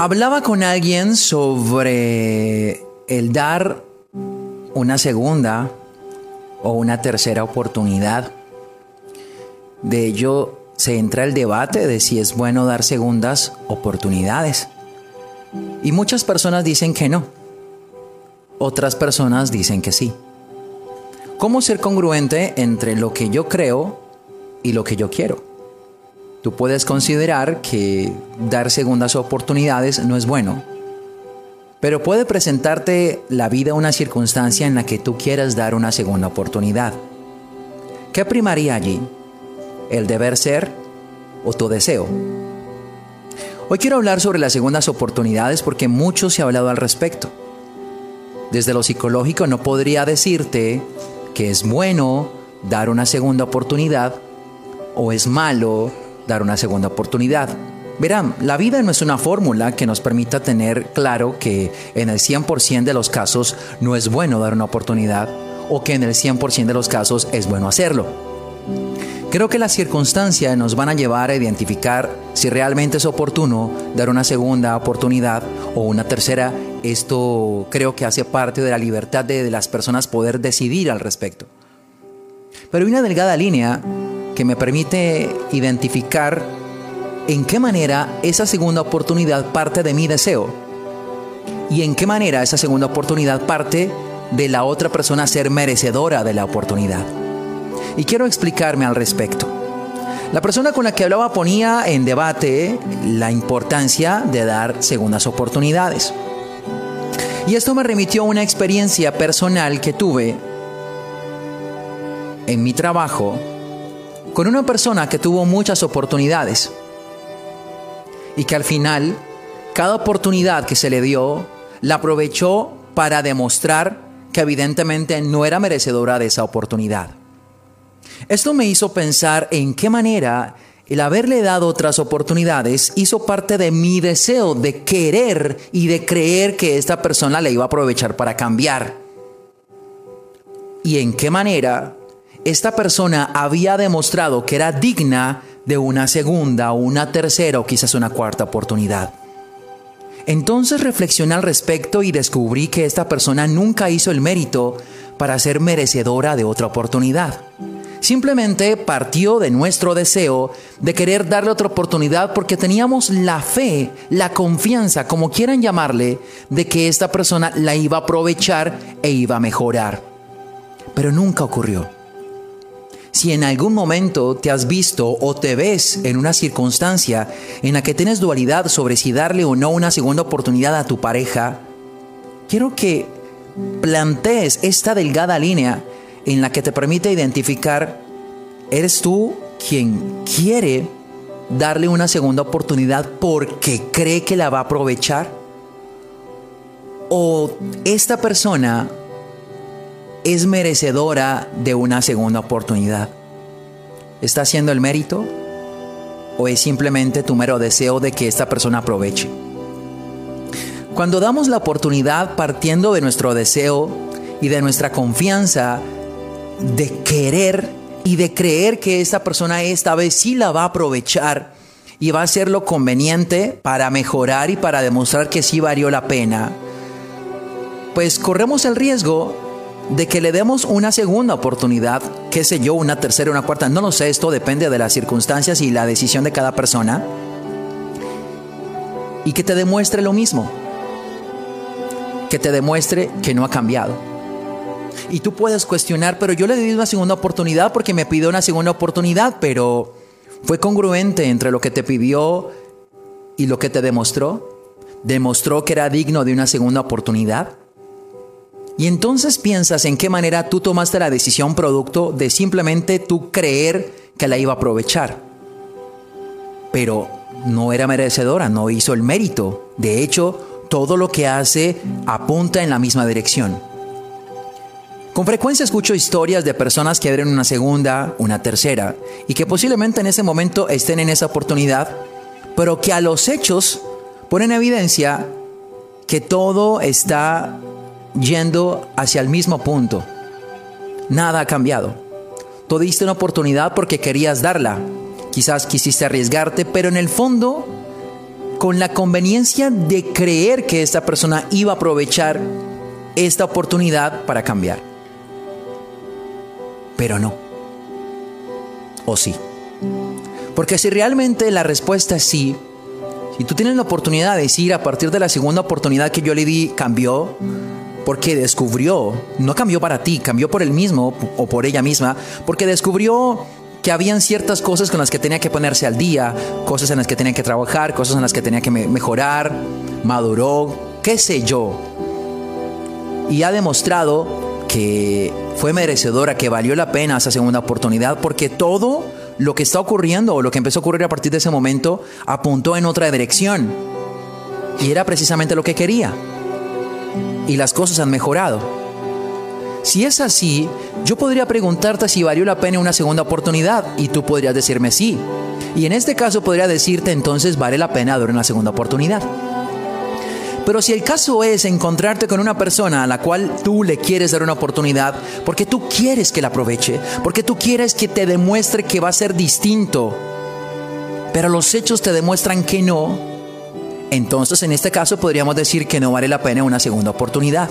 Hablaba con alguien sobre el dar una segunda o una tercera oportunidad. De ello se entra el debate de si es bueno dar segundas oportunidades. Y muchas personas dicen que no. Otras personas dicen que sí. ¿Cómo ser congruente entre lo que yo creo y lo que yo quiero? Tú puedes considerar que dar segundas oportunidades no es bueno, pero puede presentarte la vida una circunstancia en la que tú quieras dar una segunda oportunidad. ¿Qué primaría allí? ¿El deber ser o tu deseo? Hoy quiero hablar sobre las segundas oportunidades porque mucho se ha hablado al respecto. Desde lo psicológico no podría decirte que es bueno dar una segunda oportunidad o es malo dar una segunda oportunidad. Verán, la vida no es una fórmula que nos permita tener claro que en el 100% de los casos no es bueno dar una oportunidad o que en el 100% de los casos es bueno hacerlo. Creo que las circunstancias nos van a llevar a identificar si realmente es oportuno dar una segunda oportunidad o una tercera. Esto creo que hace parte de la libertad de, las personas poder decidir al respecto. Pero hay una delgada línea que me permite identificar en qué manera esa segunda oportunidad parte de mi deseo y en qué manera esa segunda oportunidad parte de la otra persona ser merecedora de la oportunidad. Y quiero explicarme al respecto. La persona con la que hablaba ponía en debate la importancia de dar segundas oportunidades. Y esto me remitió a una experiencia personal que tuve en mi trabajo con una persona que tuvo muchas oportunidades y que al final cada oportunidad que se le dio la aprovechó para demostrar que evidentemente no era merecedora de esa oportunidad. Esto me hizo pensar en qué manera el haberle dado otras oportunidades hizo parte de mi deseo de querer y de creer que esta persona le iba a aprovechar para cambiar. Y en qué manera esta persona había demostrado que era digna de una segunda una tercera o quizás una cuarta oportunidad. Entonces reflexioné al respecto y descubrí que esta persona nunca hizo el mérito para ser merecedora de otra oportunidad. Simplemente partió de nuestro deseo de querer darle otra oportunidad porque teníamos la fe, la confianza, como quieran llamarle, de que esta persona la iba a aprovechar e iba a mejorar. Pero nunca ocurrió. Si en algún momento te has visto o te ves en una circunstancia en la que tienes dualidad sobre si darle o no una segunda oportunidad a tu pareja, quiero que plantees esta delgada línea en la que te permite identificar, ¿eres tú quien quiere darle una segunda oportunidad porque cree que la va a aprovechar? ¿O esta persona es merecedora de una segunda oportunidad? ¿Está haciendo el mérito? ¿O es simplemente tu mero deseo de que esta persona aproveche? Cuando damos la oportunidad partiendo de nuestro deseo y de nuestra confianza de querer y de creer que esta persona esta vez sí la va a aprovechar y va a hacer lo conveniente para mejorar y para demostrar que sí valió la pena, pues corremos el riesgo de que le demos una segunda oportunidad, qué sé yo, una tercera, una cuarta, no lo sé, esto depende de las circunstancias y la decisión de cada persona, y que te demuestre lo mismo, que te demuestre que no ha cambiado. Y tú puedes cuestionar, pero yo le di una segunda oportunidad porque me pidió una segunda oportunidad, pero fue congruente entre lo que te pidió y lo que te demostró. ¿Demostró que era digno de una segunda oportunidad? Y entonces piensas en qué manera tú tomaste la decisión producto de simplemente tú creer que la iba a aprovechar. pero no era merecedora, no hizo el mérito. De hecho, todo lo que hace apunta en la misma dirección. Con frecuencia escucho historias de personas que abren una segunda, una tercera, y que posiblemente en ese momento estén en esa oportunidad, pero que a los hechos ponen evidencia que todo está yendo hacia el mismo punto. Nada ha cambiado. Tú diste una oportunidad porque querías darla. Quizás quisiste arriesgarte, pero en el fondo, con la conveniencia de creer que esta persona iba a aprovechar esta oportunidad para cambiar. Pero no. ¿O sí? Porque si realmente la respuesta es sí, si tú tienes la oportunidad de decir a partir de la segunda oportunidad que yo le di, cambió, porque descubrió, no cambió para ti, cambió por él mismo o por ella misma, porque descubrió que habían ciertas cosas con las que tenía que ponerse al día, cosas en las que tenía que trabajar, cosas en las que tenía que mejorar, maduró, qué sé yo. Y ha demostrado que fue merecedora, que valió la pena esa segunda oportunidad, porque todo lo que está ocurriendo o lo que empezó a ocurrir a partir de ese momento apuntó en otra dirección. Y era precisamente lo que quería y las cosas han mejorado. Si es así, yo podría preguntarte si valió la pena una segunda oportunidad y tú podrías decirme sí. Y en este caso podría decirte entonces vale la pena dar una segunda oportunidad. Pero si el caso es encontrarte con una persona a la cual tú le quieres dar una oportunidad, porque tú quieres que la aproveche, porque tú quieres que te demuestre que va a ser distinto, pero los hechos te demuestran que no, entonces en este caso podríamos decir que no vale la pena una segunda oportunidad.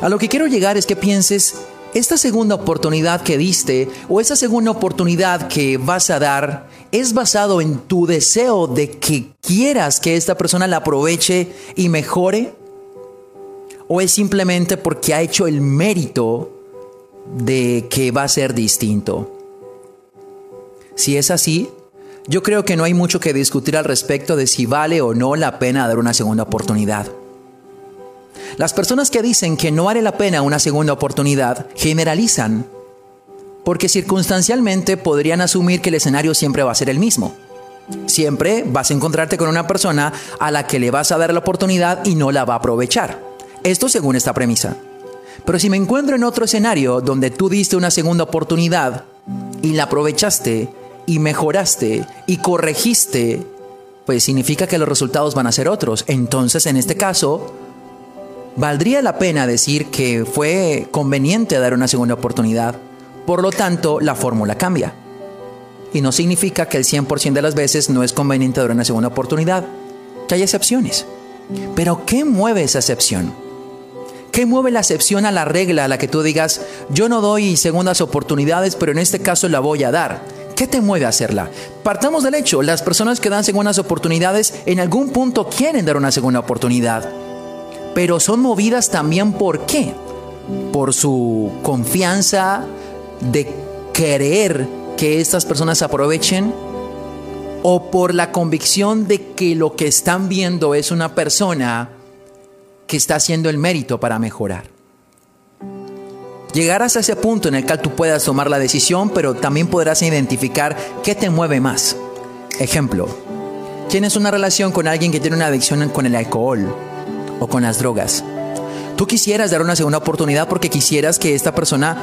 A lo que quiero llegar es que pienses, esta segunda oportunidad que diste o esa segunda oportunidad que vas a dar es basado en tu deseo de que quieras que esta persona la aproveche y mejore? ¿O es simplemente porque ha hecho el mérito de que va a ser distinto? Si es así, yo creo que no hay mucho que discutir al respecto de si vale o no la pena dar una segunda oportunidad. Las personas que dicen que no vale la pena una segunda oportunidad generalizan, porque circunstancialmente podrían asumir que el escenario siempre va a ser el mismo. Siempre vas a encontrarte con una persona a la que le vas a dar la oportunidad y no la va a aprovechar. Esto según esta premisa. Pero si me encuentro en otro escenario donde tú diste una segunda oportunidad y la aprovechaste, y mejoraste y corregiste, pues significa que los resultados van a ser otros. Entonces, en este caso, valdría la pena decir que fue conveniente dar una segunda oportunidad. Por lo tanto, la fórmula cambia. Y no significa que el 100% de las veces no es conveniente dar una segunda oportunidad, que hay excepciones. Pero ¿qué mueve esa excepción? ¿Qué mueve la excepción a la regla a la que tú digas, yo no doy segundas oportunidades, pero en este caso la voy a dar? ¿Qué te mueve a hacerla? Partamos del hecho, las personas que dan segundas oportunidades en algún punto quieren dar una segunda oportunidad, pero son movidas también por qué? Por su confianza de querer que estas personas aprovechen o por la convicción de que lo que están viendo es una persona que está haciendo el mérito para mejorar. Llegarás a ese punto en el cual tú puedas tomar la decisión, pero también podrás identificar qué te mueve más. Ejemplo, tienes una relación con alguien que tiene una adicción con el alcohol o con las drogas. Tú quisieras dar una segunda oportunidad porque quisieras que esta persona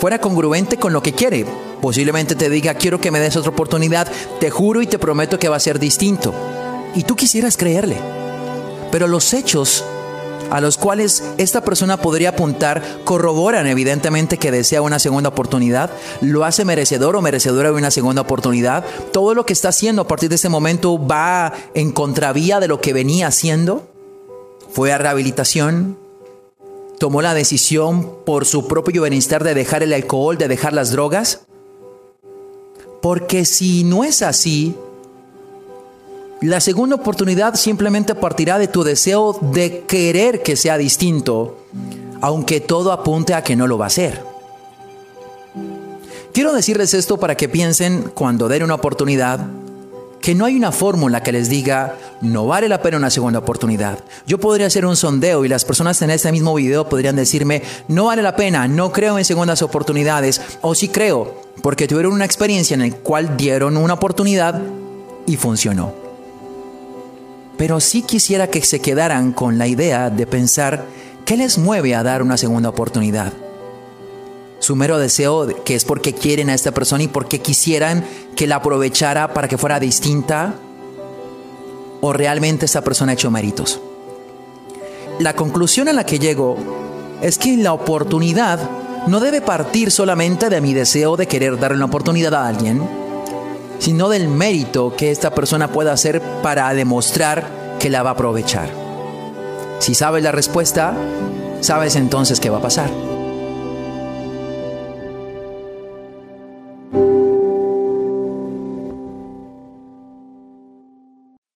fuera congruente con lo que quiere. Posiblemente te diga, quiero que me des otra oportunidad, te juro y te prometo que va a ser distinto. Y tú quisieras creerle. Pero los hechos a los cuales esta persona podría apuntar corroboran evidentemente que desea una segunda oportunidad, lo hace merecedor o merecedora de una segunda oportunidad, todo lo que está haciendo a partir de ese momento va en contravía de lo que venía haciendo, fue a rehabilitación, tomó la decisión por su propio bienestar de dejar el alcohol, de dejar las drogas, porque si no es así, la segunda oportunidad simplemente partirá de tu deseo de querer que sea distinto, aunque todo apunte a que no lo va a ser. Quiero decirles esto para que piensen cuando den una oportunidad que no hay una fórmula que les diga no vale la pena una segunda oportunidad. Yo podría hacer un sondeo y las personas en este mismo video podrían decirme no vale la pena, no creo en segundas oportunidades o sí creo porque tuvieron una experiencia en la cual dieron una oportunidad y funcionó. Pero sí quisiera que se quedaran con la idea de pensar qué les mueve a dar una segunda oportunidad. Su mero deseo que es porque quieren a esta persona y porque quisieran que la aprovechara para que fuera distinta o realmente esta persona ha hecho méritos. La conclusión a la que llego es que la oportunidad no debe partir solamente de mi deseo de querer darle una oportunidad a alguien, sino del mérito que esta persona pueda hacer para demostrar que la va a aprovechar. Si sabes la respuesta, sabes entonces qué va a pasar.